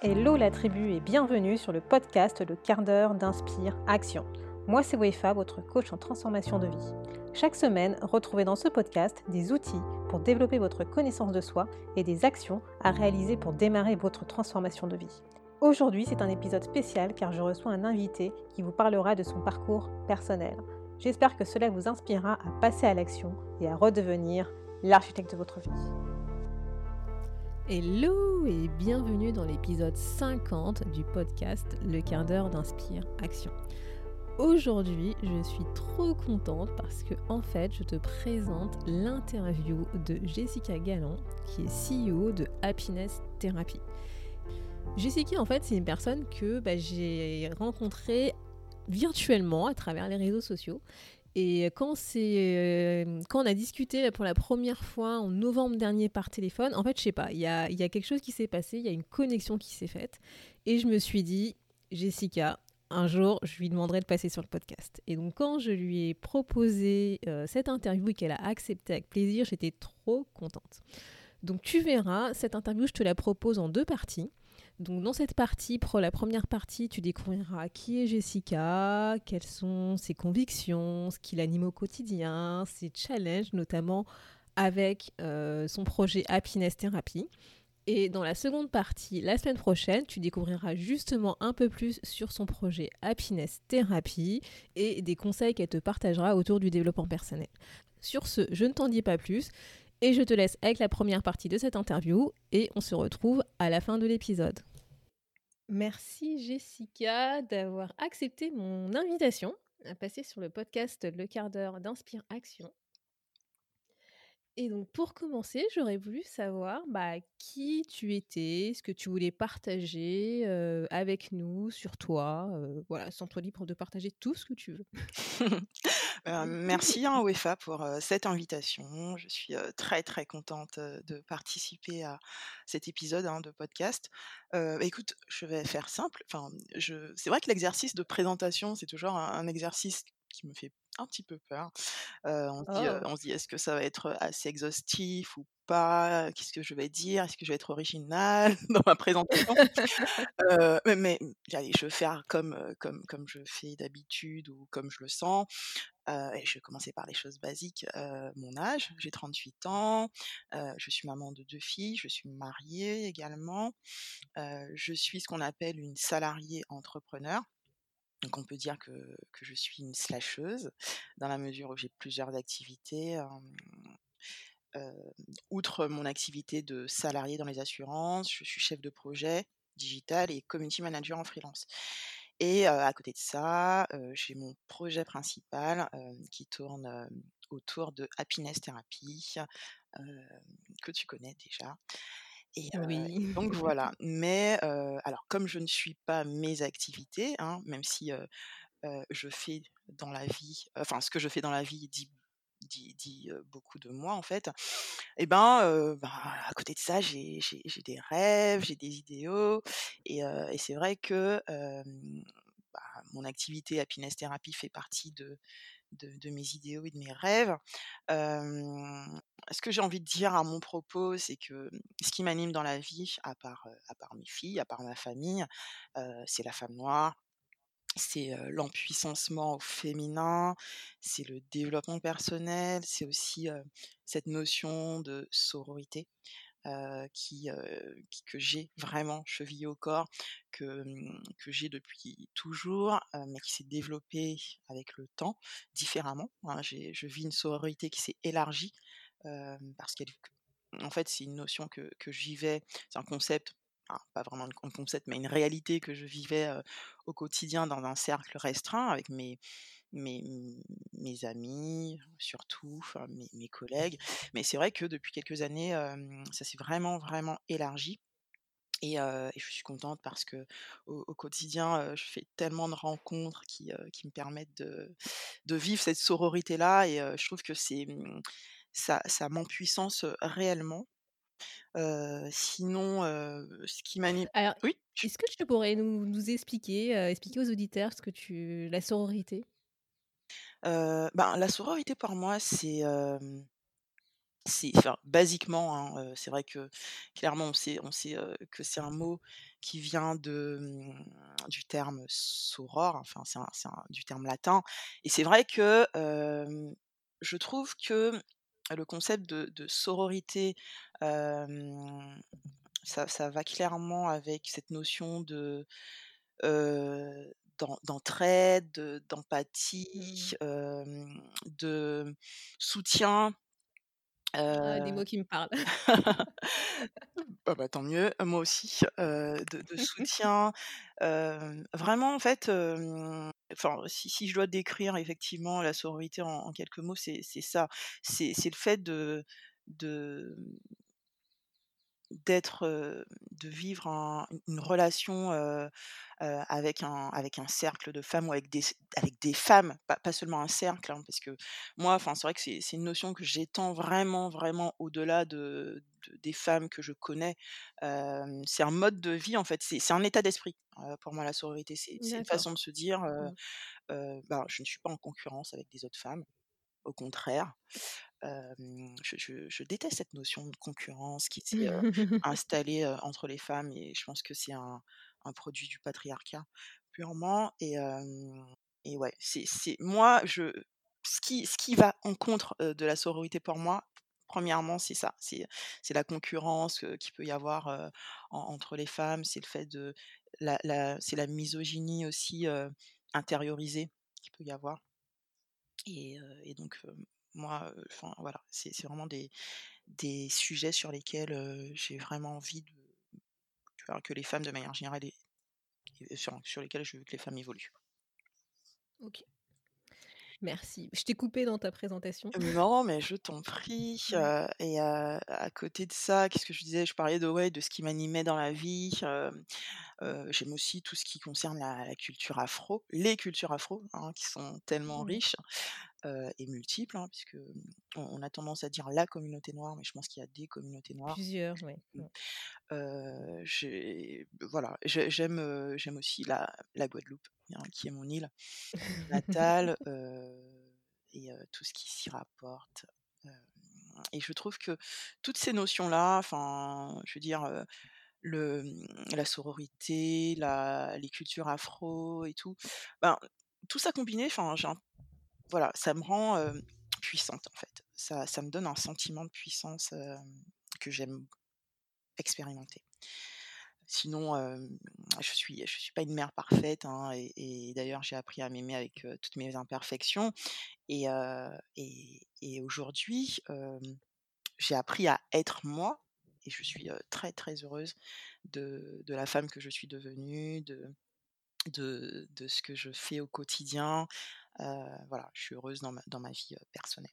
Hello la tribu et bienvenue sur le podcast Le quart d'heure d'Inspire Action. Moi c'est Wefa, votre coach en transformation de vie. Chaque semaine, retrouvez dans ce podcast des outils pour développer votre connaissance de soi et des actions à réaliser pour démarrer votre transformation de vie. Aujourd'hui, c'est un épisode spécial car je reçois un invité qui vous parlera de son parcours personnel. J'espère que cela vous inspirera à passer à l'action et à redevenir l'architecte de votre vie. Hello et bienvenue dans l'épisode 50 du podcast Le quart d'heure d'Inspire Action. Aujourd'hui, je suis trop contente parce que en fait, je te présente l'interview de Jessica Galland, qui est CEO de Happiness Therapy. Jessica, en fait, c'est une personne que bah, j'ai rencontrée virtuellement à travers les réseaux sociaux et quand, euh, quand on a discuté pour la première fois en novembre dernier par téléphone, en fait, je sais pas, il y a, y a quelque chose qui s'est passé, il y a une connexion qui s'est faite. Et je me suis dit, Jessica, un jour, je lui demanderai de passer sur le podcast. Et donc, quand je lui ai proposé euh, cette interview et qu'elle a accepté avec plaisir, j'étais trop contente. Donc, tu verras, cette interview, je te la propose en deux parties. Donc dans cette partie, pour la première partie, tu découvriras qui est Jessica, quelles sont ses convictions, ce qui l'anime au quotidien, ses challenges, notamment avec euh, son projet Happiness Therapy. Et dans la seconde partie, la semaine prochaine, tu découvriras justement un peu plus sur son projet Happiness Therapy et des conseils qu'elle te partagera autour du développement personnel. Sur ce, je ne t'en dis pas plus et je te laisse avec la première partie de cette interview et on se retrouve à la fin de l'épisode. Merci Jessica d'avoir accepté mon invitation à passer sur le podcast Le quart d'heure d'Inspire Action. Et donc pour commencer, j'aurais voulu savoir bah, qui tu étais, ce que tu voulais partager avec nous sur toi. Voilà, sens-toi libre de partager tout ce que tu veux. Euh, merci hein, UEFA pour cette invitation. Je suis très très contente de participer à cet épisode hein, de podcast. écoute, je vais faire simple. Enfin, je... c'est vrai que l'exercice de présentation, c'est toujours un exercice qui me fait un petit peu peur. on, se dit, oh. on se dit, est-ce que ça va être assez exhaustif ou pas? Qu'est-ce que je vais dire? Est-ce que je vais être original dans ma présentation? Mais, je vais faire comme, comme, comme je fais d'habitude ou comme je le sens. et je vais commencer par les choses basiques. mon âge, j'ai 38 ans. je suis maman de deux filles. Je suis mariée également. je suis ce qu'on appelle une salariée entrepreneur. Donc on peut dire que, je suis une slasheuse, dans la mesure où j'ai plusieurs activités. Outre mon activité de salarié dans les assurances, je suis chef de projet digital et community manager en freelance. Et à côté de ça, j'ai mon projet principal qui tourne autour de Happiness Therapy, que tu connais déjà. Et oui. donc voilà. Mais alors, comme je ne suis pas mes activités, hein, même si je fais dans la vie, enfin, ce que je fais dans la vie dit, dit, beaucoup de moi en fait. Et ben, ben à côté de ça, j'ai des rêves, j'ai des idéaux, et, et c'est vrai que bah, mon activité Happiness Therapy fait partie de de, mes idéaux et de mes rêves. Ce que j'ai envie de dire à mon propos, c'est que ce qui m'anime dans la vie, à part, mes filles, à part ma famille, c'est la femme noire, c'est l'empuissancement au féminin, c'est le développement personnel, c'est aussi cette notion de sororité. Euh, qui, que j'ai vraiment chevillé au corps, que, mmh, j'ai depuis toujours, mais qui s'est développée avec le temps différemment. Hein. je vis une sororité qui s'est élargie parce qu'elle en fait, c'est une notion que, que je vivais, c'est un concept pas vraiment un concept, mais une réalité que je vivais au quotidien dans un cercle restreint avec mes, mes, mes amis, surtout, mes, mes, collègues. Mais c'est vrai que depuis quelques années, ça s'est vraiment, vraiment élargi. Et, je suis contente parce que au, quotidien, je fais tellement de rencontres qui, qui me permettent de, de vivre cette sororité-là. Et je trouve que c'est mmh, ça, ça m'empuissance réellement. sinon, ce qui m'anime. Alors, oui. Est-ce que tu pourrais nous, nous expliquer, expliquer aux auditeurs ce que tu, la sororité? Ben, la sororité pour moi, c'est c'est enfin, basiquement, hein, c'est vrai que clairement on sait on sait, que c'est un mot qui vient de, mmh, du terme soror, enfin c'est du terme latin et c'est vrai que, je trouve que le concept de de sororité, ça ça va clairement avec cette notion de, d'entraide, de d'empathie, Mmh. de soutien, Ah, des mots qui me parlent. Ah bah, tant mieux, moi aussi, de de soutien, vraiment en fait, enfin si si je dois décrire effectivement la sororité en quelques mots, c'est ça. C'est c'est le fait de de d'être, de vivre un une relation, avec un avec un cercle de femmes ou avec des avec des femmes, pas pas seulement un cercle, hein, parce que moi, enfin, c'est vrai que c'est une notion que j'étends vraiment, vraiment au-delà de de des femmes que je connais. C'est un mode de vie en fait, c'est c'est un état d'esprit, pour moi la sororité. C'est une façon de se dire, ben, je ne suis pas en concurrence avec des autres femmes, au contraire. Je je je déteste cette notion de concurrence qui s'est, installée, entre les femmes et je pense que c'est un un produit du patriarcat purement et et ouais, c'est c'est moi je ce qui ce qui va en contre, de la sororité pour moi, premièrement, c'est ça, c'est c'est la concurrence, heu, qu'il peut y avoir, en entre les femmes, c'est le fait de la la c'est la misogynie aussi, intériorisée qu'il peut y avoir. Et donc moi, enfin voilà, c'est vraiment des des sujets sur lesquels, j'ai vraiment envie de que les femmes de manière générale et sur sur lesquels je veux que les femmes évoluent. OK. Merci. Je t'ai coupé dans ta présentation. Non, mais je t'en prie, Mmh. et à côté de ça, qu'est-ce que je disais? Je parlais de ouais, de ce qui m'animait dans la vie, j'aime aussi tout ce qui concerne la la culture afro, les cultures afro, hein, qui sont tellement Ouais. riches, heu et multiples, hein, puisque, mmh, on on a tendance à dire la communauté noire, mais je pense qu'il y a des communautés noires. Plusieurs, ouais. Mmh. J'ai voilà, j'ai j'aime, heu, j'aime aussi la la Guadeloupe, hein, qui est mon île natale, heu et tout ce qui s'y rapporte, et je trouve que toutes ces notions-là, enfin, je veux dire, le, mmh, la sororité, la les cultures afro et tout, ben, tout ça combiné, enfin, j'ai un voilà, ça me rend, hem, puissante, en fait. Ça ça me donne un sentiment de puissance, hem, que j'aime expérimenter. Sinon, hem, je suis je suis pas une mère parfaite, hein et d'ailleurs j'ai appris à m'aimer avec, toutes mes imperfections et et et aujourd'hui, j'ai appris à être moi et je suis, très, très heureuse de de la femme que je suis devenue, de de de ce que je fais au quotidien. Heu, voilà, je suis heureuse dans ma dans ma vie, heu, personnelle.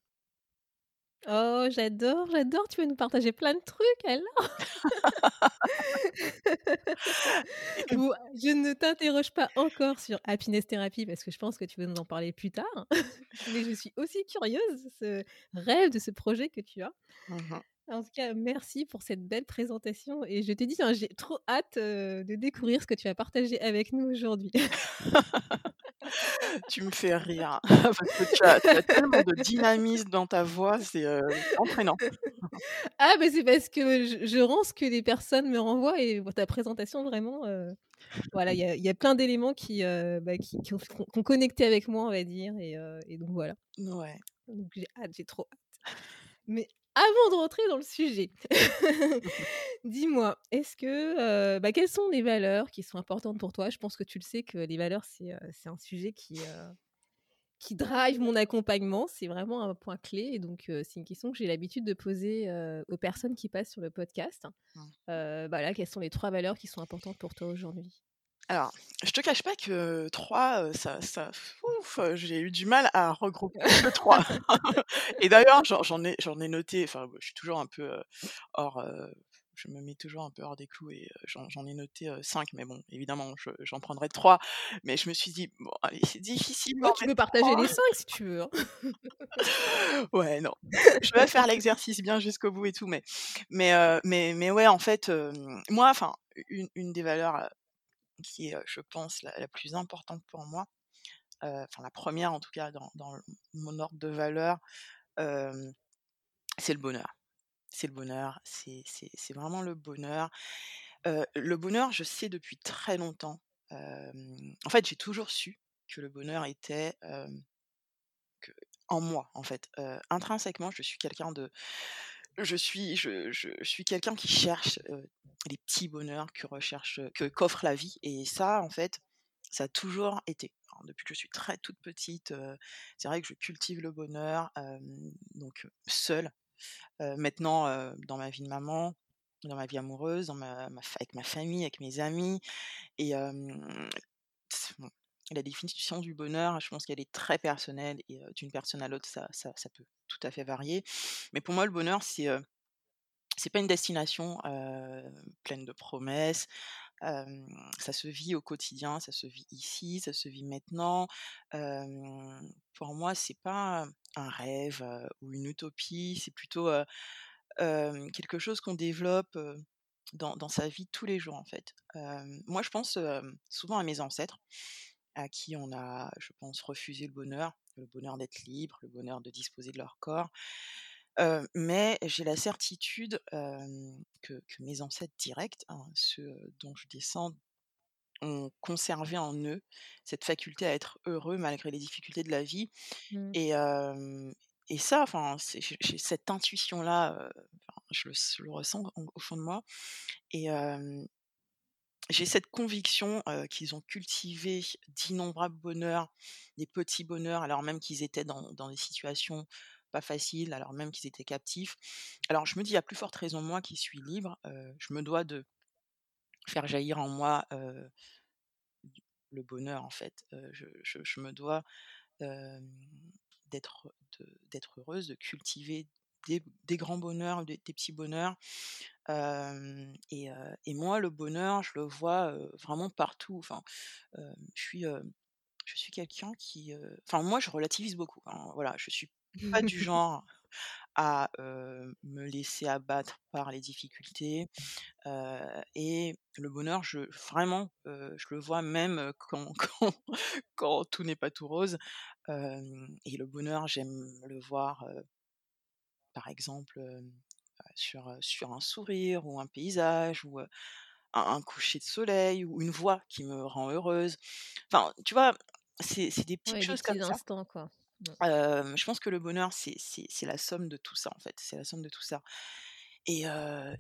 Oh, j'adore, j'adore, tu veux nous partager plein de trucs, alors! Bon, je ne t'interroge pas encore sur Happiness Therapy parce que je pense que tu veux nous en parler plus tard, mais je suis aussi curieuse de ce rêve, de ce projet que tu as. Mmh mh. En tout cas, merci pour cette belle présentation et je te dis, hein, j'ai trop hâte, de découvrir ce que tu vas partager avec nous aujourd'hui. Tu me fais rire parce que tu as tu as tellement de dynamisme dans ta voix, c'est, c'est entraînant. Ah, bah, c'est parce que je je rends ce que les personnes me renvoient et pour ta présentation vraiment, voilà, il y a il y a plein d'éléments qui, bah, qui qui ont f qui ont connecté avec moi, on va dire et et donc voilà. Ouais. Donc j'ai hâte, j'ai trop hâte. Mais avant de rentrer dans le sujet, dis-moi, est-ce que, heu, bah, quelles sont les valeurs qui sont importantes pour toi? Je pense que tu le sais que les valeurs, c'est, c'est un sujet qui, heu, qui drive mon accompagnement. C'est vraiment un point clé et donc heu, c'est une question que j'ai l'habitude de poser, aux personnes qui passent sur le podcast. Mmh. Heu, bah, quelles sont les 3 valeurs qui sont importantes pour toi aujourd'hui? Alors, je te cache pas que 3, heu, ça ça ouf, j'ai eu du mal à regrouper que 3 et d'ailleurs j'en j'en ai j'en ai noté enfin, je suis toujours un peu, hors, je me mets toujours un peu hors des clous et j'en j'en ai noté, heu, 5 mais bon, évidemment, je j'en prendrai 3 mais je me suis dit: «Bon allez, c'est difficile tu peux partager 3». les 5 si tu veux, hein. Ouais, non, je vais faire l'exercice bien jusqu'au bout et tout mais mais mais mais ouais, en fait, moi, enfin, une une des valeurs, qui est, je pense la plus importante pour moi, enfin la 1re en tout cas dans mon ordre de valeurs, hem, c'est le bonheur. c'est le bonheur, c'est vraiment le bonheur. Heu, le bonheur, je sais depuis très longtemps. En fait, j'ai toujours su que le bonheur était, en moi, en fait. Intrinsèquement, je suis quelqu'un de je suis je je suis quelqu'un qui cherche, les petits bonheurs que recherche, que qu'offre la vie et ça, en fait, ça a toujours été. Depuis que je suis très toute petite, c'est vrai que je cultive le bonheur, hem, donc seule. Maintenant, dans ma vie de maman, dans ma vie amoureuse, avec ma famille, avec mes amis et la définition du bonheur, je pense qu'elle est très personnelle et d'une personne à l'autre, ça ça ça peut tout à fait varier. Mais pour moi, le bonheur, c'est, c'est pas une destination, pleine de promesses. Ça se vit au quotidien, ça se vit ici, ça se vit maintenant. Pour moi, c'est pas un rêve, ou une utopie, c'est plutôt, quelque chose qu'on développe, dans dans sa vie tous les jours, en fait. Moi, je pense, souvent à mes ancêtres, à qui on a, je pense, refusé le bonheur, le bonheur d'être libre, le bonheur de disposer de leur corps. Heu, mais j'ai la certitude, que que mes ancêtres directs, hein, ceux, dont je descends, ont conservé en eux cette faculté à être heureux malgré les difficultés de la vie Mmh. et ça, enfin, j'ai cette intuition-là, je le s je le ressens au au fond de moi et j'ai cette conviction, qu'ils ont cultivé d'innombrables bonheurs, des petits bonheurs, alors même qu'ils étaient dans dans des situations pas faciles, alors même qu'ils étaient captifs. Alors je me dis: «À plus forte raison moi qui suis libre, je me dois de faire jaillir en moi, le bonheur en fait». Je je me dois d'être heureuse, de cultiver des des grands bonheurs, des des petits bonheurs. Et moi, le bonheur, je le vois, vraiment partout. Enfin, je suis, je suis quelqu'un qui, enfin moi, je relativise beaucoup, hein, voilà. Je suis pas du genre à, me laisser abattre par les difficultés, et le bonheur, je vraiment, je le vois même, quand quand quand tout n'est pas tout rose. Et le bonheur, j'aime le voir, par exemple, sur, sur un sourire ou un paysage ou, un un coucher de soleil ou une voix qui me rend heureuse. Enfin, tu vois? C'est c'est des petites Ouais, des choses comme ça. quoi. Je pense que le bonheur, c'est c'est c'est la somme de tout ça, en fait. C'est la somme de tout ça. Et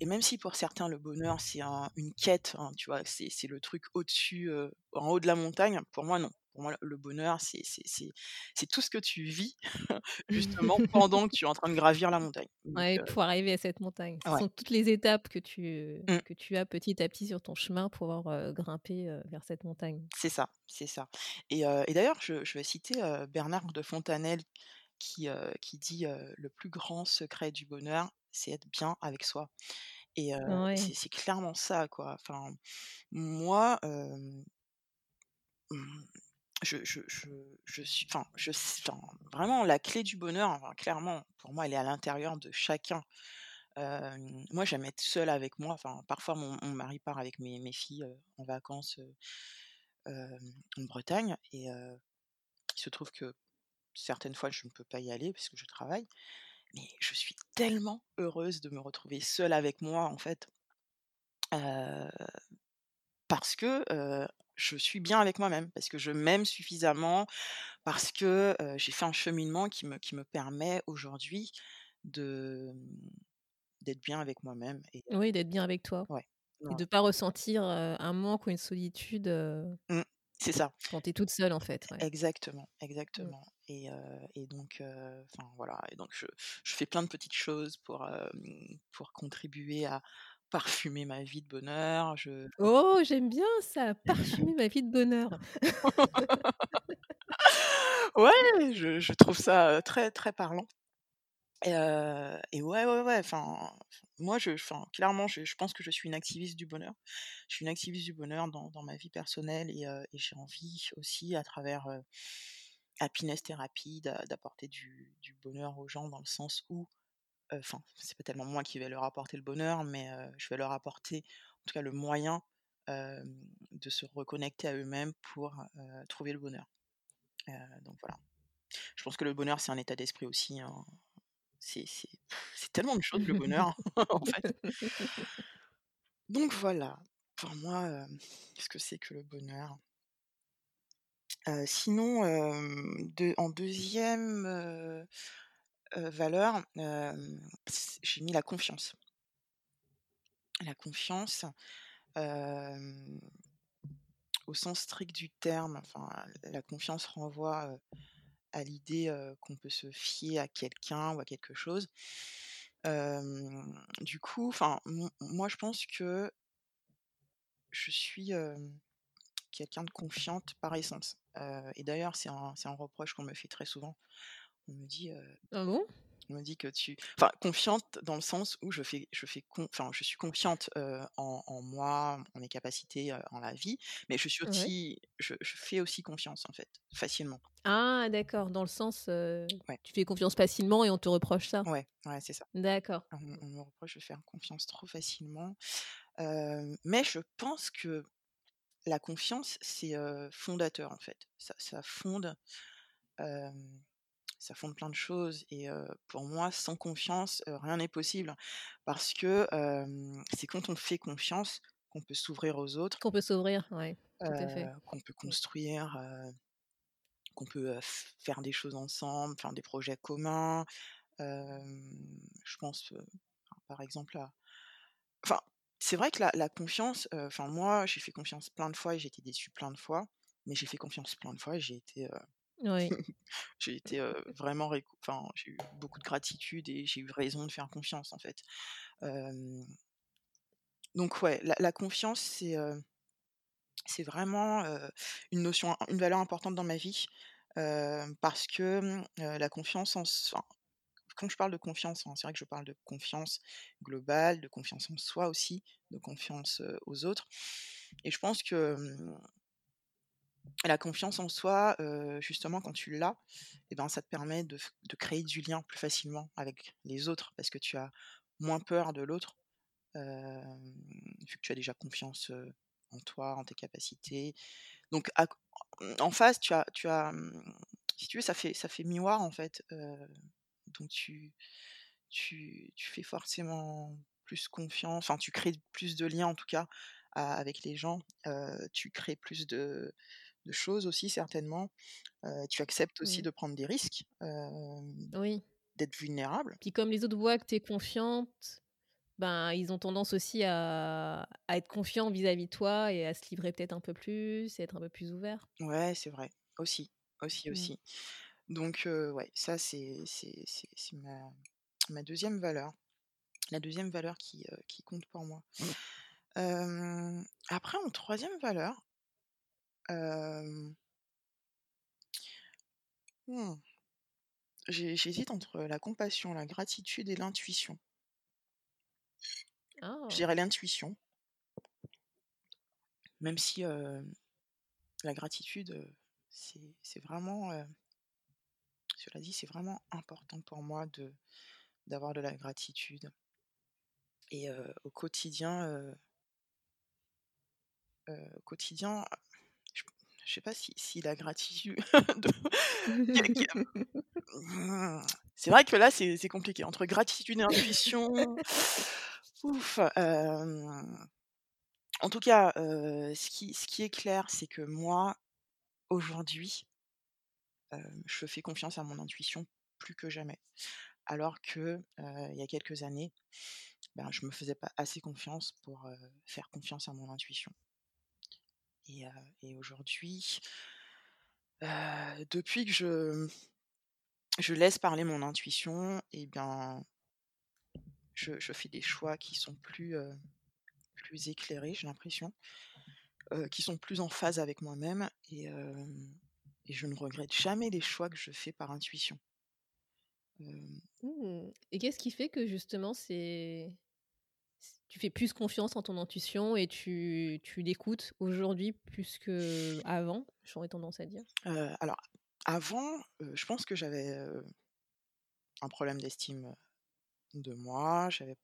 et même si pour certains le bonheur c'est un une quête, hein, tu vois? C'est c'est le truc au-dessus, en haut de la montagne, pour moi non. Pour moi le bonheur c'est tout ce que tu vis justement pendant que tu es en train de gravir la montagne. Donc Ouais, heu, pour arriver à cette montagne. Ce ouais. sont toutes les étapes que tu Mmh. que tu as petit à petit sur ton chemin pour heu, grimper, vers cette montagne. C'est ça, c'est ça. Et d'ailleurs je je vais citer, Bernard de Fontanelle qui, dit, «Le plus grand secret du bonheur, c'est être bien avec soi». Et Ouais. c'est clairement ça, quoi. Enfin, moi, Mmh, je je je je suis enfin, je vraiment la clé du bonheur, clairement, pour moi, elle est à l'intérieur de chacun. Moi, j'aime être seule avec moi, enfin, parfois mon mari part avec mes mes filles, en vacances, en Bretagne et il se trouve que certaines fois, je ne peux pas y aller parce que je travaille, mais je suis tellement heureuse de me retrouver seule avec moi, en fait, parce que, je suis bien avec moi-même, parce que je m'aime suffisamment Parce que, j'ai fait un cheminement qui me qui me permet aujourd'hui de, mmh, d'être bien avec moi-même et Oui, d'être bien avec toi ouais, et de pas ressentir, un manque ou une solitude, mmh, c'est ça, quand tu es toute seule, en fait, ouais. exactement, Mmh. exactement et et donc voilà et donc je je fais plein de petites choses pour, pour contribuer à parfumer ma vie de bonheur. Je Oh, j'aime bien ça, parfumer ma vie de bonheur. ouais, je je trouve ça, très, très parlant et ouais, ouais, ouais, enfin, moi je enfin, clairement, je je pense que je suis une activiste du bonheur. Je suis une activiste du bonheur dans dans ma vie personnelle et j'ai envie aussi à travers, Happiness Therapy d'a d'apporter du du bonheur aux gens dans le sens où, enfin, c'est pas tellement moi qui vais leur apporter le bonheur, mais heu, je vais leur apporter, en tout cas, le moyen, de se reconnecter à eux-mêmes pour, trouver le bonheur. Heu, donc voilà. Je pense que le bonheur, c'est un état d'esprit aussi, hein. c'est tellement de choses le bonheur, en fait. Donc voilà, pour moi, qu'est-ce que c'est que le bonheur? Heu, sinon, de en 2e, heu heu, valeur, j'ai mis la confiance. La confiance, au sens strict du terme, enfin, la confiance renvoie, à l'idée, qu'on peut se fier à quelqu'un ou à quelque chose. Du coup, enfin, moi je pense que je suis, quelqu'un de confiante par essence. Et d'ailleurs c'est un c'est un reproche qu'on me fait très souvent. On me dit, Ah bon? on me dit que tu enfin confiante dans le sens où je fais je fais con enfin je suis confiante, en en moi, en mes capacités, en la vie, mais je suis Ouais. aussi je je fais aussi confiance en fait, facilement. Ah d'accord, dans le sens, Ouais, tu fais confiance facilement et on te reproche ça? ouais, ouais, c'est ça. D'accord. On on me reproche de faire confiance trop facilement, mais je pense que la confiance c'est, fondateur en fait. Ça ça fonde, Ça fonde plein de choses et pour moi, sans confiance, rien n'est possible. Parce que, c'est quand on fait confiance qu'on peut s'ouvrir aux autres, Qu'on peut s'ouvrir, ouais, tout à fait. heu, qu'on peut Mmh. construire, qu'on peut, faire des choses ensemble, faire des projets communs. Je pense, par exemple à enfin, c'est vrai que la la confiance, enfin moi, j'ai fait confiance plein de fois et j'ai été déçue plein de fois, mais j'ai fait confiance plein de fois et j'ai été, Oui. J'ai été, vraiment enfin, j'ai eu beaucoup de gratitude et j'ai eu raison de faire confiance, en fait. Donc ouais, la confiance, c'est, c'est vraiment, une notion une valeur importante dans ma vie, parce que, mmh, la confiance en quand je parle de confiance, hein, c'est vrai que je parle de confiance globale, de confiance en soi aussi, de confiance, aux autres et je pense que, mmh La confiance en soi, justement quand tu l'as ben, ça te permet de de créer du lien plus facilement avec les autres parce que tu as moins peur de l'autre, vu que tu as déjà confiance, en toi, en tes capacités. Donc c en face, tu as tu as, mmh, si tu veux, ça fait ça fait miroir en fait, donc tu tu tu fais forcément plus confiance, enfin tu crées plus de liens en tout cas avec les gens, tu crées plus de de choses aussi certainement, tu acceptes aussi de prendre des risques, Oui. d'être vulnérable. Puis comme les autres voient que tu es confiante, ben, ils ont tendance aussi à à être confiants vis-à-vis de toi et à se livrer peut-être un peu plus et être un peu plus ouverts. Ouais, c'est vrai, aussi, aussi, Mmh. aussi. Donc ouais, ça c'est c'est c'est c'est ma ma 2e valeur, la deuxième valeur qui, qui compte pour moi. Après en troisième valeur, mmh, j'hé j'hésite entre la compassion, la gratitude et l'intuition. Je Ah! dirais l'intuition, même si, la gratitude, c'est vraiment, cela dit, c'est vraiment important pour moi de d'avoir de la gratitude et au quotidien, au quotidien, je je sais pas si si la gratitude de mmh, c'est vrai que là, c'est c'est compliqué entre gratitude et intuition, ouf, en tout cas, ce qui ce qui est clair, c'est que moi, aujourd'hui, je fais confiance à mon intuition plus que jamais. Alors que, il y a quelques années, ben, je me faisais pas assez confiance pour, faire confiance à mon intuition et aujourd'hui, depuis que je je laisse parler mon intuition et bien, je je fais des choix qui sont plus, plus éclairés, j'ai l'impression, qui sont plus en phase avec moi-même et et je ne regrette jamais les choix que je fais par intuition. Mmh et qu'est-ce qui fait que justement c'est c tu fais plus confiance en ton intuition et tu tu l'écoutes aujourd'hui plus qu'avant, j'aurais tendance à dire? heu, alors avant, heu, je pense que j'avais, heu, un problème d'estime, de moi, j'avais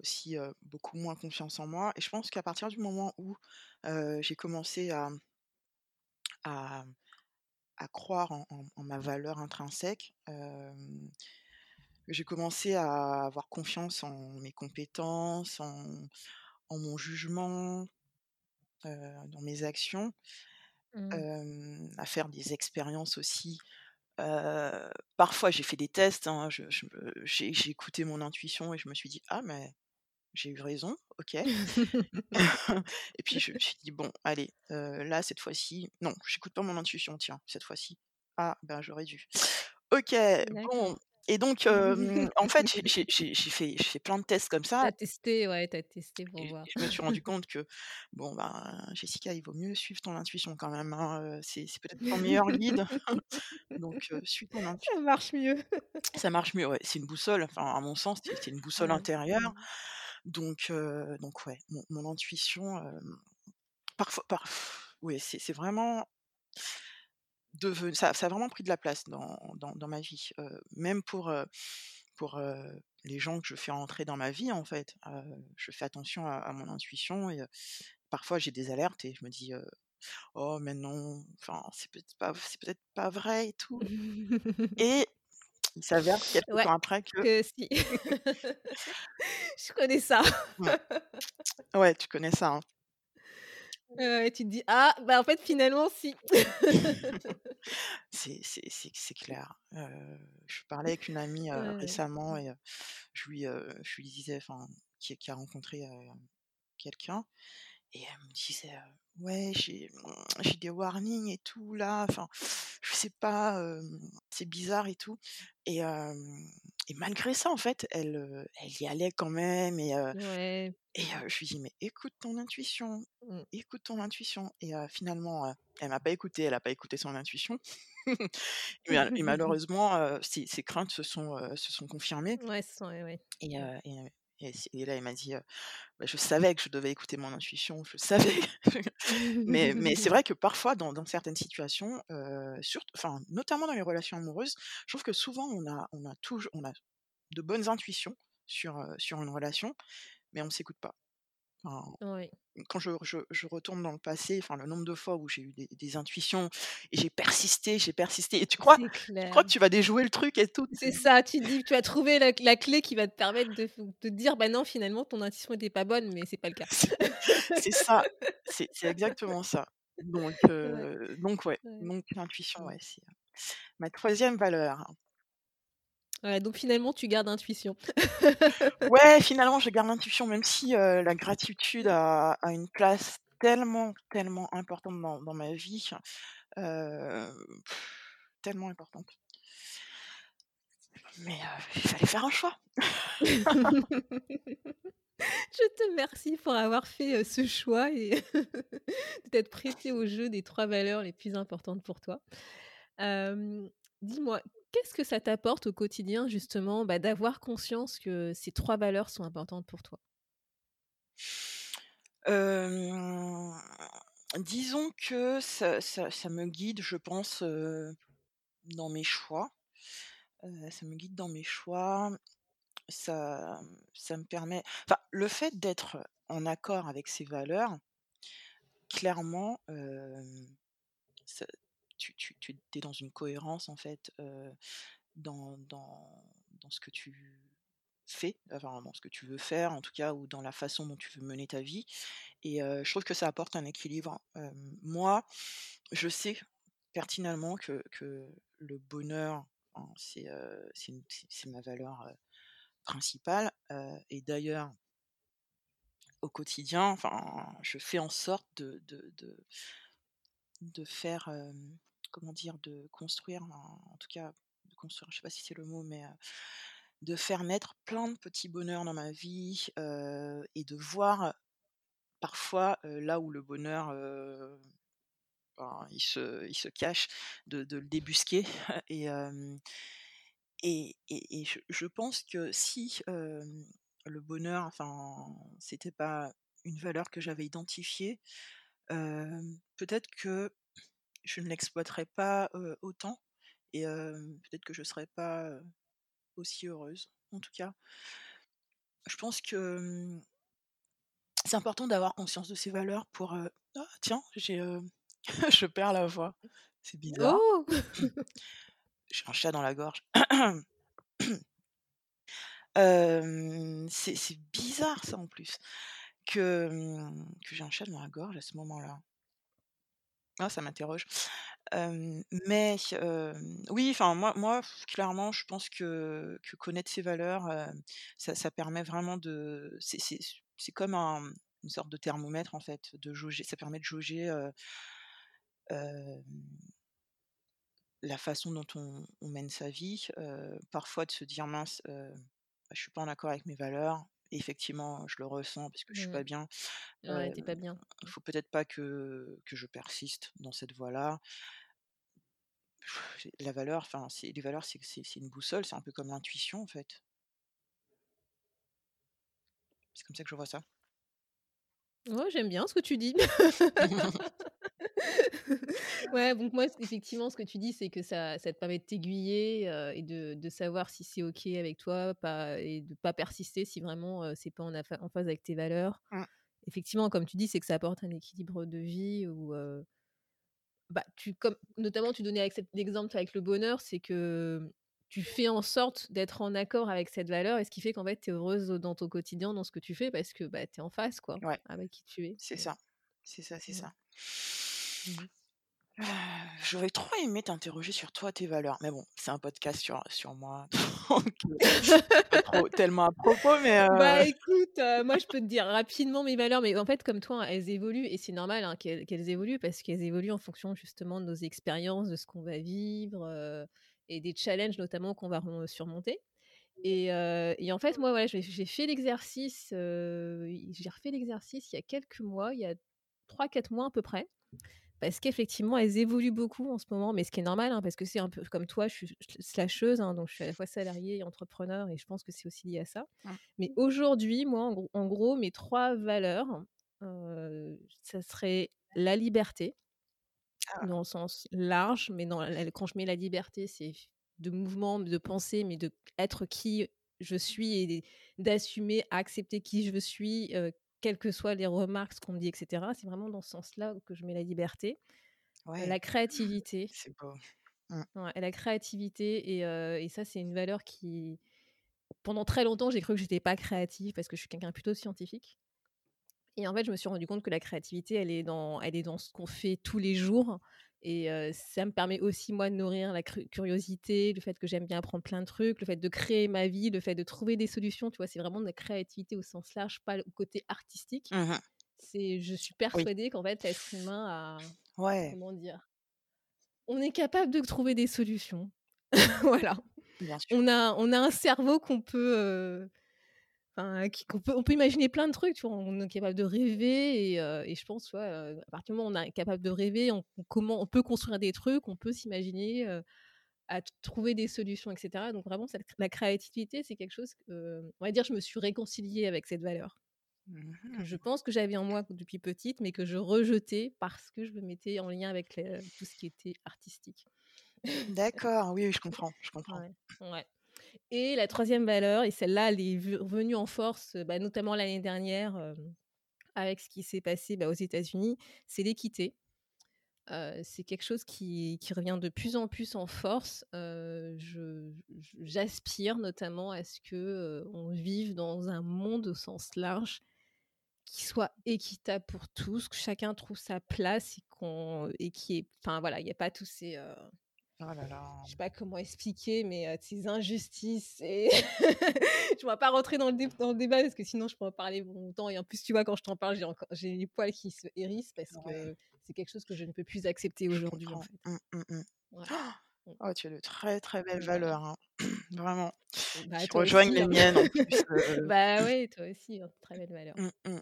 aussi, beaucoup moins confiance en moi et je pense qu'à partir du moment où, j'ai commencé à à à croire en ma valeur intrinsèque, j'ai commencé à avoir confiance en mes compétences, en en mon jugement, heu, dans mes actions, Mmh. à faire des expériences aussi. Parfois j'ai fait des tests, hein, j'ai écouté mon intuition et je me suis dit: «Ah mais j'ai eu raison, OK». Et puis je me suis dit: «Bon allez, là cette fois-ci, non, j'écoute pas mon intuition tiens, cette fois-ci. Ah ben j'aurais dû». OK, bon et donc hem, en fait j'ai fait plein de tests comme Tu ça as testé, ouais, tu as testé pour et voir. je me suis rendu compte que bon ben, Jessica, il vaut mieux suivre ton intuition quand même, hein, c'est peut-être ton meilleur guide, donc heu, suis ton intuition. Ça marche mieux. Ça marche mieux, ouais, c'est une boussole, enfin à mon sens, c'est une boussole Ouais. intérieure, Mmh. donc donc ouais, mon mon intuition, parfois parf ouais, c'est vraiment Ça ça a vraiment pris de la place dans dans dans ma vie, même pour, pour, les gens que je fais rentrer dans ma vie, en fait, je fais attention à à mon intuition et parfois j'ai des alertes et je me dis, «Oh mais non, enfin c'est peut-être pas c'est peut-être pas vrai et tout» et il s'avère quelque Ouais, temps après que que si. Je connais ça. ouais, tu connais ça, hein? Ouais, ouais, tu te dis: «Ah, bah, en fait, finalement, si». C'est c'est c'est c'est clair, heu, je parlais avec une amie, Ouais. récemment et je lui, je lui disais enfin, qui qui a rencontré, quelqu'un Et elle me disait, «Ouais, j'ai, mmh, j'ai des warnings et tout là, enfin, je sais pas, c'est bizarre et tout» et malgré ça, en fait, elle, elle y allait quand même et Ouais. je lui dis: «Mais écoute ton intuition, Mmh. écoute ton intuition» et finalement, elle m'a pas écoutée, elle a pas écouté son intuition et mal et malheureusement, heu, ses ses craintes se sont, se sont confirmées Ouais, sont ouais, et et et là, elle m'a dit, «Bah, je savais que je devais écouter mon intuition, je savais». Mais c'est vrai que parfois dans certaines situations, surt enfin, notamment dans les relations amoureuses, je trouve que souvent on a on a touj on a de bonnes intuitions sur, sur une relation, mais on s'écoute pas. Enfin, quand je je je retourne dans le passé, enfin le nombre de fois où j'ai eu des des intuitions et j'ai persisté, j'ai persisté et tu crois tu crois que tu vas déjouer le truc et tout, C'est ça, tu dis tu as trouvé la la clé qui va te permettre de te dire: «Bah, non, finalement, ton intuition était pas bonne», mais c'est pas le cas. c'est ça, c'est exactement ça. Donc Ouais, heu, donc ouais, ouais. donc l'intuition, ouais, c'est, heu, ma troisième valeur. Ouais, donc finalement, tu gardes intuition. Ouais, finalement, je garde l'intuition, même si, heu, la gratitude a a une place tellement, tellement importante dans dans ma vie, heu, tellement importante. Mais, heu, il fallait faire un choix. Je te remercie pour avoir fait, ce choix et de t'être prêté au jeu des 3 valeurs les plus importantes pour toi. Dis-moi, qu'est-ce que ça t'apporte au quotidien justement, bah, d'avoir conscience que ces 3 valeurs sont importantes pour toi? Disons que ça me guide, je pense, dans mes choix, ça me guide dans mes choix, ça, ça me permet enfin, le fait d'être en accord avec ces valeurs, clairement, Ça tu tu tu es dans une cohérence en fait, dans dans dans ce que tu fais, enfin dans ce que tu veux faire en tout cas ou dans la façon dont tu veux mener ta vie et je trouve que ça apporte un équilibre. Hem, moi, je sais pertinemment que que le bonheur, hein, c'est, ma valeur, principale, et d'ailleurs au quotidien, enfin, je fais en sorte de de de De faire, comment dire? De construire, en tout cas, de construire, je sais pas si c'est le mot, mais, heu, de faire naître plein de petits bonheurs dans ma vie, heu et de voir parfois, heu, là où le bonheur, heu, il se il se cache, de le débusquer et et et je pense que si, le bonheur, enfin, c'était pas une valeur que j'avais identifiée, peut-être que je ne l'exploiterais pas, autant et peut-être que je serais pas, heu, aussi heureuse. En tout cas, je pense que, c'est important d'avoir conscience de ses valeurs pour, ah tiens, j'ai, je perds la voix, c'est bizarre. Oh! J'ai un chat dans la gorge. C'est c'est bizarre ça en plus que, que j'ai un chat dans la gorge à ce moment-là. Ah, ça m'interroge. Mais oui, enfin moi moi clairement je pense que connaître ses valeurs, heu, ça ça permet vraiment de c'est comme un une sorte de thermomètre en fait, de jauger ça permet de jauger, la façon dont on mène sa vie, parfois de se dire: «Mince, heu, bah, je suis pas en accord avec mes valeurs». Effectivement, je le ressens parce que je suis Mmh. pas bien. Ouais, pas bien. il faut peut-être pas que que je persiste dans cette voie-là. La valeur, enfin, les valeurs, c'est une boussole, c'est un peu comme l'intuition, en fait. C'est comme ça que je vois ça. Ouais, j'aime bien ce que tu dis. Ouais, donc moi, effectivement, ce que tu dis, c'est que ça ça te permet de t'aiguiller, heu, et de de savoir si c'est OK avec toi, pas et de pas persister si vraiment, heu, c'est pas en phase avec tes valeurs. Mmh. Effectivement, comme tu dis, c'est que ça apporte un équilibre de vie où, heu, bah, tu comme notamment tu donnais l'exemple avec le bonheur, c'est que tu fais en sorte d'être en accord avec cette valeur et ce qui fait qu'en fait, tu es heureuse dans ton quotidien, dans ce que tu fais parce que, bah, tu es en phase, quoi, Ouais, avec qui tu es c'est ça. C'est ça, c'est ouais. ça. Mmh. Heu, j'aurais trop aimé t'interroger sur toi, tes valeurs, mais bon, c'est un podcast sur sur moi, heu, pas trop tellement à propos, mais heu Bah, écoute, heu, moi, je peux te dire rapidement mes valeurs, mais en fait, comme toi, hein, elles évoluent et c'est normal, hein, qu'elles évoluent parce qu'elles évoluent en fonction justement de nos expériences, de ce qu'on va vivre, et des challenges notamment qu'on va surmonter. Et et en fait, moi, voilà, j'ai fait l'exercice, j'ai refait l'exercice il y a quelques mois, il y a trois quatre mois à peu près parce qu'effectivement, elles évoluent beaucoup en ce moment, mais ce qui est normal, hein, parce que c'est un peu comme toi, je suis slasheuse, hein, donc je suis à la fois salariée et entrepreneur et je pense que c'est aussi lié à ça. Mais aujourd'hui, moi, en gros en gros, mes 3 valeurs, heu, ça serait la liberté, Ah, dans le sens large, mais dans la quand je mets la liberté, c'est de mouvement, de pensée, mais de être qui je suis et d'assumer, accepter qui je suis, quelles que soient les remarques, ce qu'on me dit et cetera. C'est vraiment dans ce sens-là que je mets la liberté. Ouais, la créativité, c'est beau. Mmh. ouais, la créativité et heu et ça, c'est une valeur qui pendant très longtemps, j'ai cru que j'étais pas créative parce que je suis quelqu'un plutôt scientifique et en fait, je me suis rendu compte que la créativité, elle est dans elle est dans ce qu'on fait tous les jours et ça me permet aussi, moi, de nourrir la curiosité, le fait que j'aime bien apprendre plein de trucs, le fait de créer ma vie, le fait de trouver des solutions, tu vois? C'est vraiment de la créativité au sens large, pas le côté artistique. Mmh C'est je suis Oui, persuadée qu'en fait, l'être humain a ouais, comment dire? On est capable de trouver des solutions. Voilà. On a on a un cerveau qu'on peut, qui peut on peut imaginer plein de trucs, tu vois? On est capable de rêver et et je pense, heu, à partir du moment où on est capable de rêver, on on comment on peut construire des trucs, on peut s'imaginer, à trouver des solutions et cetera. Donc vraiment cette la créativité, c'est quelque chose que, on va dire, je me suis réconciliée avec cette valeur, que je Mmh pense que j'avais en moi depuis petite, mais que je rejetais parce que je me mettais en lien avec tout ce qui était artistique. D'accord, oui, oui, je comprends, je comprends. Ouais, ouais. Et la troisième valeur et celle-là, elle est ve revenue en force, bah, notamment l'année dernière, avec ce qui s'est passé, bah, aux États-Unis, c'est l'équité. C'est quelque chose qui revient de plus en plus en force. J'aspire notamment à ce que, on vive dans un monde au sens large qui soit équitable pour tous, que chacun trouve sa place et qu'on et qui voilà, il y a pas tous ces, Oh là là. je sais pas comment expliquer, mais ces injustices et je ne vais pas rentrer dans le dé dans le débat parce que sinon je en parler longtemps et en plus, tu vois, quand je t'en parle, j'ai encore j'ai les poils qui se hérissent parce Ouais, que c'est quelque chose que je ne peux plus accepter aujourd'hui, en comprends. fait. Mmh, mmh. Ouais. Mmh. Oh, tu as de très, très belles valeurs, hein, vraiment, Bah, qui toi rejoignent aussi, les hein. miennes en plus, heu, Bah, ouais, toi aussi, hein, très belle valeur. mmh mh.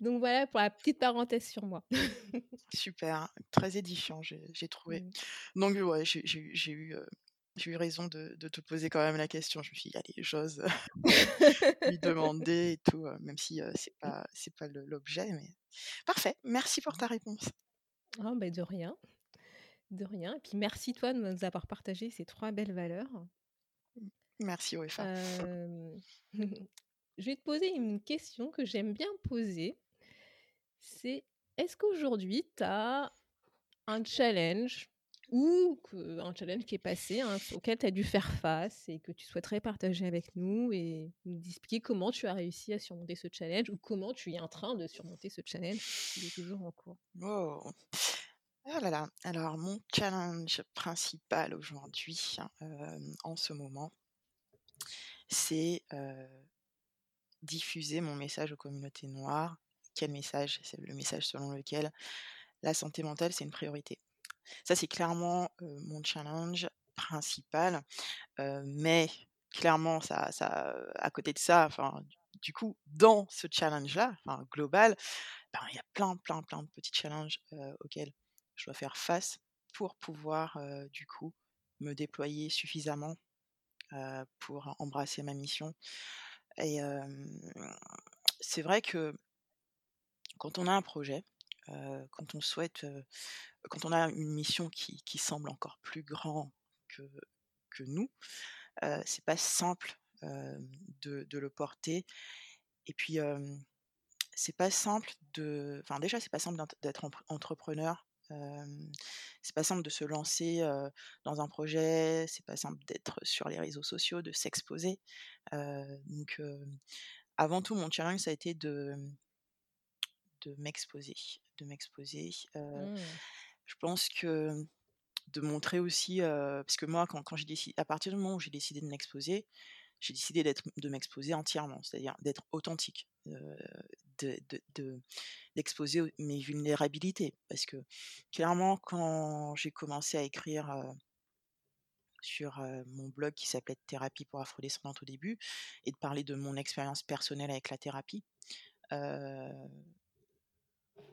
Donc voilà pour la petite parenthèse sur moi. Super, très édifiant, j'ai trouvé. Mmh. Donc ouais, j'ai eu j'ai raison de de te poser quand même la question. Je me suis dit: «Allez, j'ose lui demander et tout», même si, c'est pas c'est pas l'objet, mais parfait, merci pour ta réponse. Ah, bah, de rien, de rien et puis merci toi de nous avoir partagé ces 3 belles valeurs. Merci OFA. Je vais te poser une question que j'aime bien poser. C'est est-ce qu'aujourd'hui tu as un challenge ou un challenge qui est passé, hein, auquel tu as dû faire face et que tu souhaiterais partager avec nous et nous expliquer comment tu as réussi à surmonter ce challenge ou comment tu es en train de surmonter ce challenge qui est toujours en cours? Oh! Alors mon challenge principal aujourd'hui, hem, en ce moment c'est, heu diffuser mon message aux communautés noires. Quel message? C'est le message selon lequel la santé mentale, c'est une priorité. Ça, c'est clairement, mon challenge principal, mais clairement ça ça, à côté de ça, du coup, dans ce challenge-là, global, ben, il y a plein, plein, plein de petits challenges, auxquels je dois faire face pour pouvoir, du coup, me déployer suffisamment, pour embrasser ma mission et c'est vrai que quand on a un projet, quand on souhaite, quand on a une mission qui qui semble encore plus grand que que nous, c'est pas simple, de de le porter et puis, c'est pas simple de enfin déjà c'est pas simple d'être entrepreneur, c'est pas simple de se lancer, dans un projet, c'est pas simple d'être sur les réseaux sociaux, de s'exposer, donc avant tout mon challenge ça a été de de m'exposer, de m'exposer, Mmh. je pense que de montrer aussi, parce que moi quand quand j'ai déci à partir du moment où j'ai décidé de m'exposer, j'ai décidé d'être de m'exposer entièrement, c'est-à-dire d'être authentique, heu, de de de d'exposer mes vulnérabilités. Parce que clairement quand j'ai commencé à écrire, sur, mon blog qui s'appelait «Thérapie pour afro-descendantes» au début et de parler de mon expérience personnelle avec la thérapie,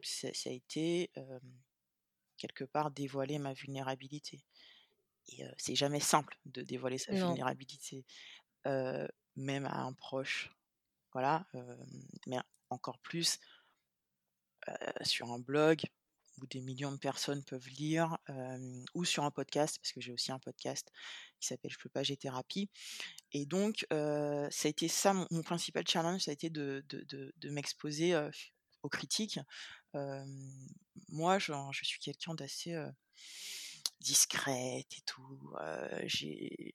ça a été, quelque part dévoiler ma vulnérabilité. Et c'est jamais simple de dévoiler sa Non. vulnérabilité, même à un proche, voilà, mais encore plus sur un blog où des millions de personnes peuvent lire, ou sur un podcast, parce que j'ai aussi un podcast qui s'appelle «Je peux pas, j'ai thérapie» et donc ça a été ça mon mon principal challenge, ça a été de de de de m'exposer, aux critiques. Moi genre je suis quelqu'un d'assez, discrète et tout,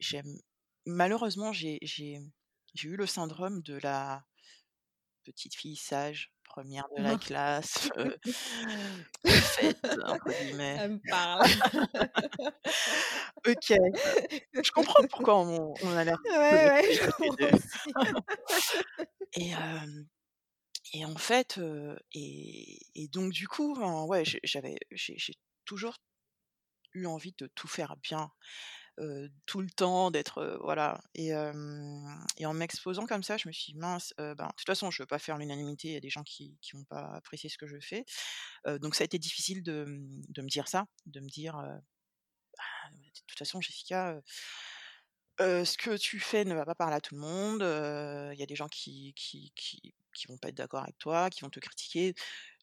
j'aime malheureusement j'ai eu le syndrome de la petite fille sage, 1re de la classe, guillemets. Ça me parle. OK, je comprends pourquoi on on a l'air Ouais, ouais, connectés je toutes les comprends 2 aussi. et hem et en fait, et donc du coup, ouais, j'avais j'ai toujours eu envie de tout faire bien, tout le temps, d'être, voilà et en m'exposant comme ça, je me suis dit: «Mince, ben, de toute façon, je veux pas faire l'unanimité, il y a des gens qui vont pas apprécier ce que je fais», donc ça a été difficile de, me dire ça, de me dire, «Bah, de toute façon Jessica, ce que tu fais ne va pas parler à tout le monde, il y a des gens qui qui vont pas être d'accord avec toi, qui vont te critiquer,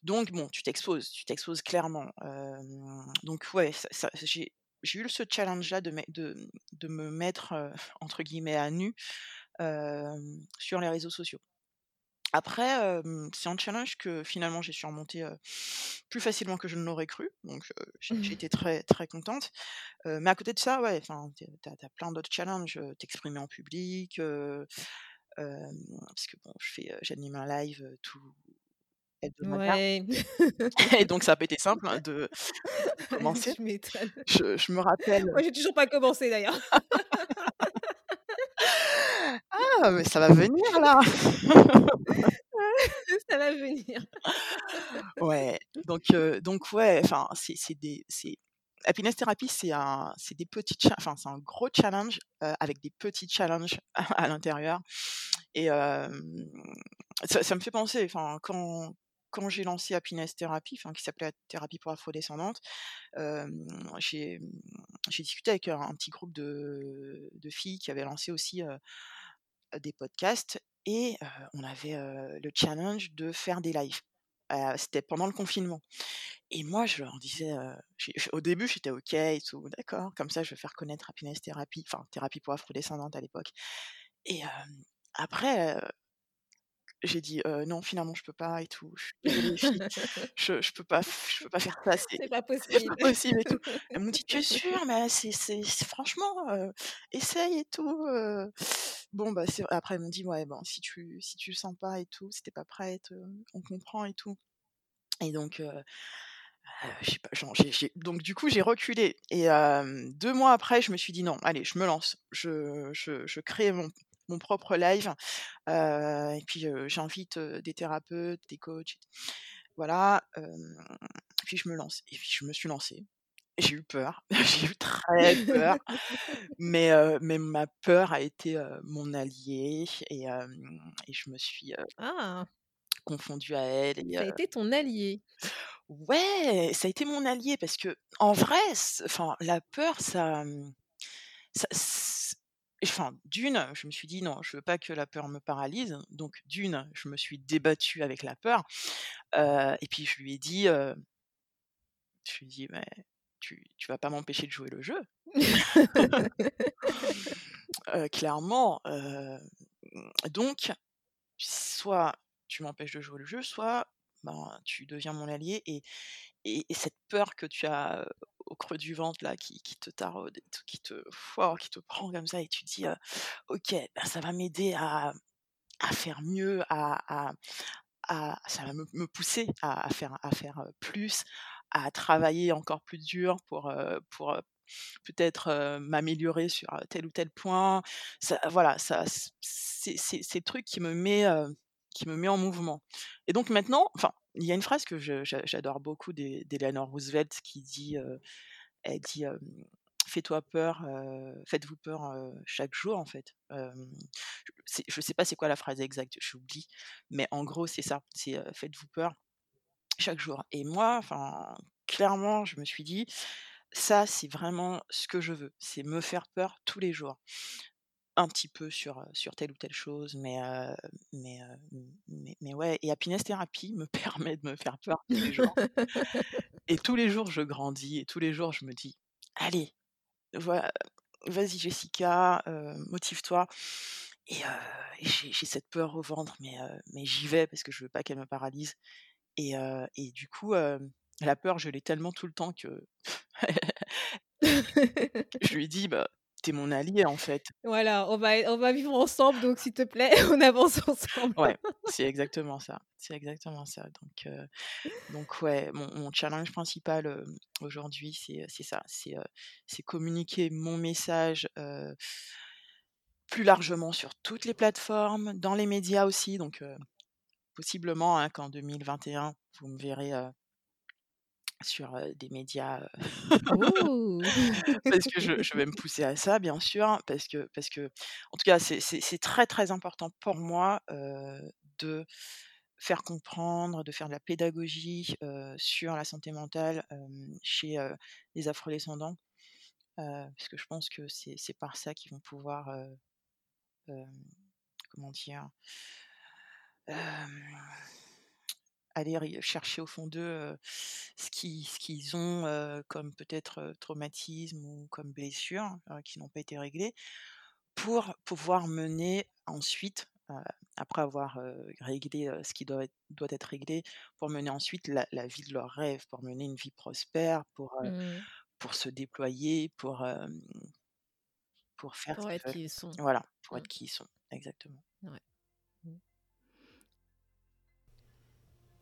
donc bon, tu t'exposes, tu t'exposes clairement», donc ouais, j'ai eu ce challenge-là de m'e de, me mettre, entre guillemets «à nu», sur les réseaux sociaux. Après, c'est un challenge que finalement j'ai surmonté, heu, plus facilement que je ne l'aurais cru, donc heu, j'ai j'ai été très, très contente, mais à côté de ça, ouais, tu as plein d'autres challenges, t'exprimer en public, parce que bon, je fais, heu, j'anime un live, tout Ouais. et donc ça a pas été simple, hein, de commencer. Je je me rappelle Moi, j'ai toujours pas commencé d'ailleurs. Ah, mais ça va venir là! Ça va venir. Ouais, donc heu, donc ouais, enfin, c'est c'est des c'est Happiness Therapy, c'est un c'est des petits enfin, c'est un gros challenge, avec des petits challenges à l'intérieur et ça ça me fait penser, enfin, quand quand j'ai lancé Happiness Therapy, enfin, qui s'appelait Thérapie pour afro-descendantes, hem, j'ai, j'ai discuté avec un un petit groupe de de filles qui avaient lancé aussi, des podcasts et on avait, le challenge de faire des lives. C'était pendant le confinement et moi je leur disais, au début j'étais OK et tout, d'accord, comme ça je vais faire connaître Happiness Therapy, enfin, Thérapie pour afro-descendantes à l'époque et après, j'ai dit: «Heu, non, finalement, je peux pas et tout. Je je je peux pas je peux pas faire ça, c'est pas possible. et tout». Elles m'ont dit: «Tu es sûre? Mais c'est franchement, heu, essaye et tout, heu». Bon, bah, après elles m'ont dit: «Ouais, bon, si tu si tu le sens pas et tout, si tu es pas prête, on comprend et tout». Et donc, pas, genre donc du coup, j'ai reculé et 2 mois après, je me suis dit: «Non, allez, je me lance. Je je je crée mon mon propre live, et puis, j'invite, des thérapeutes, des coachs, voilà, hem, puis je me lance» et puis je me suis lancée. J'ai eu peur, j'ai eu très peur, mais mais ma peur a été, mon allié et et je me suis, Ah! confondue à elle et Ça a été ton allié? Ouais, ça a été mon allié parce qu'en vrai, c enfin, la peur, ça, enfin, d'une, je me suis dit: «Non, je veux pas que la peur me paralyse», donc d'une, je me suis débattue avec la peur, et puis je lui ai dit, je lui ai dit: «Mais tu tu vas pas m'empêcher de jouer le jeu». Clairement, donc soit tu m'empêches de jouer le jeu, soit, ben, tu deviens mon allié et et et cette peur que tu as, au creux du ventre là, qui qui te taraude qui te fouah, qui te prend comme ça et tu dis, «OK, bah, ça va m'aider à à faire mieux, à à ça va me me pousser à faire à faire, plus, à travailler encore plus dur pour, pour, peut-être, m'améliorer sur, tel ou tel point». Ça voilà, ça c'est le truc qui me met, qui me met en mouvement et donc maintenant enfin, il y a une phrase que j'adore beaucoup d'E d'Eleanor Roosevelt qui dit, elle dit, «Fais-toi peur, faites-vous peur, chaque jour», en fait. Je sais pas c'est quoi la phrase exacte, j'oublie, mais en gros, c'est ça, c'est, «Faites-vous peur chaque jour» et moi, enfin, clairement, je me suis dit: «Ça, c'est vraiment ce que je veux, c'est me faire peur tous les jours». Un petit peu sur, sur telle ou telle chose, mais mais mais mais ouais et Happiness Therapy me permet de me faire peur tous les jours. Et tous les jours, je grandis et tous les jours, je me dis: «Allez, vas-y Jessica, motive-toi» et j'ai cette peur au ventre, mais mais j'y vais parce que je veux pas qu'elle me paralyse. Et et du coup, la peur, je l'ai tellement tout le temps que je lui dis: «Bah, tu es mon allié, en fait». Voilà, on va on va vivre ensemble, donc s'il te plaît, on avance ensemble. Ouais, c'est exactement ça, c'est exactement ça, donc donc ouais, mon mon challenge principal, aujourd'hui, c'est, ça, c'est, c'est communiquer mon message, plus largement sur toutes les plateformes, dans les médias aussi, donc possiblement, hein, qu'en 2021, vous me verrez, sur, des médias, Oh! parce que je je vais me pousser à ça, bien sûr, parce que parce que en tout cas, c'est très, très important pour moi, de faire comprendre, de faire de la pédagogie, sur la santé mentale, chez, les afro-descendants, heu, puisque je pense que c'est par ça qu'ils vont pouvoir, comment dire? Aller chercher au fond d'eux, ce qui ce qu'ils ont, comme peut-être, traumatisme ou comme blessure, qui n'ont pas été réglées, pour pouvoir mener ensuite, après avoir, réglé, ce qui doit être doit être réglé, pour mener ensuite la la vie de leurs rêves, pour mener une vie prospère, pour, Mmh. pour se déployer, pour, pour faire Pour être qui ils sont. Voilà, pour Mmh. être qui ils sont, exactement. Ouais.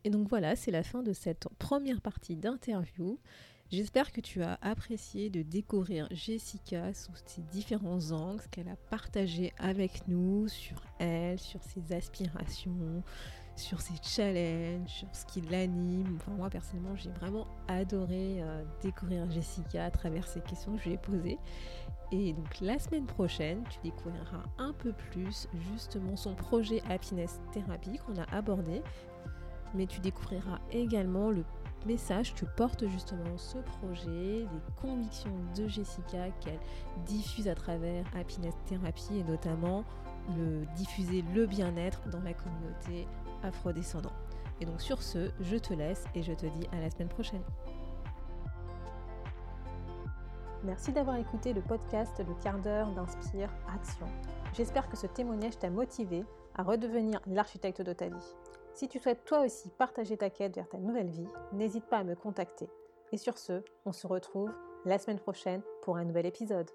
Et donc voilà, c'est la fin de cette première partie d'interview. J'espère que tu as apprécié de découvrir Jessica sous ses différents angles, ce qu'elle a partagé avec nous sur elle, sur ses aspirations, sur ses challenges, sur ce qui l'anime. Enfin, moi personnellement, j'ai vraiment adoré euh, découvrir Jessica à travers ces questions que je lui ai posées. Et donc la semaine prochaine, tu découvriras un peu plus justement son projet Happiness Therapy qu'on a abordé. Mais tu découvriras également le message que porte justement ce projet, les convictions de Jessica qu'elle diffuse à travers Happiness Therapy et notamment le diffuser le bien-être dans la communauté afrodescendant. Et donc sur ce, je te laisse et je te dis à la semaine prochaine. Merci d'avoir écouté le podcast Le quart d'heure d'Inspire Action. J'espère que ce témoignage t'a motivé à redevenir l'architecte de. Si tu souhaites toi aussi partager ta quête vers ta nouvelle vie, n'hésite pas à me contacter. Et sur ce, on se retrouve la semaine prochaine pour un nouvel épisode.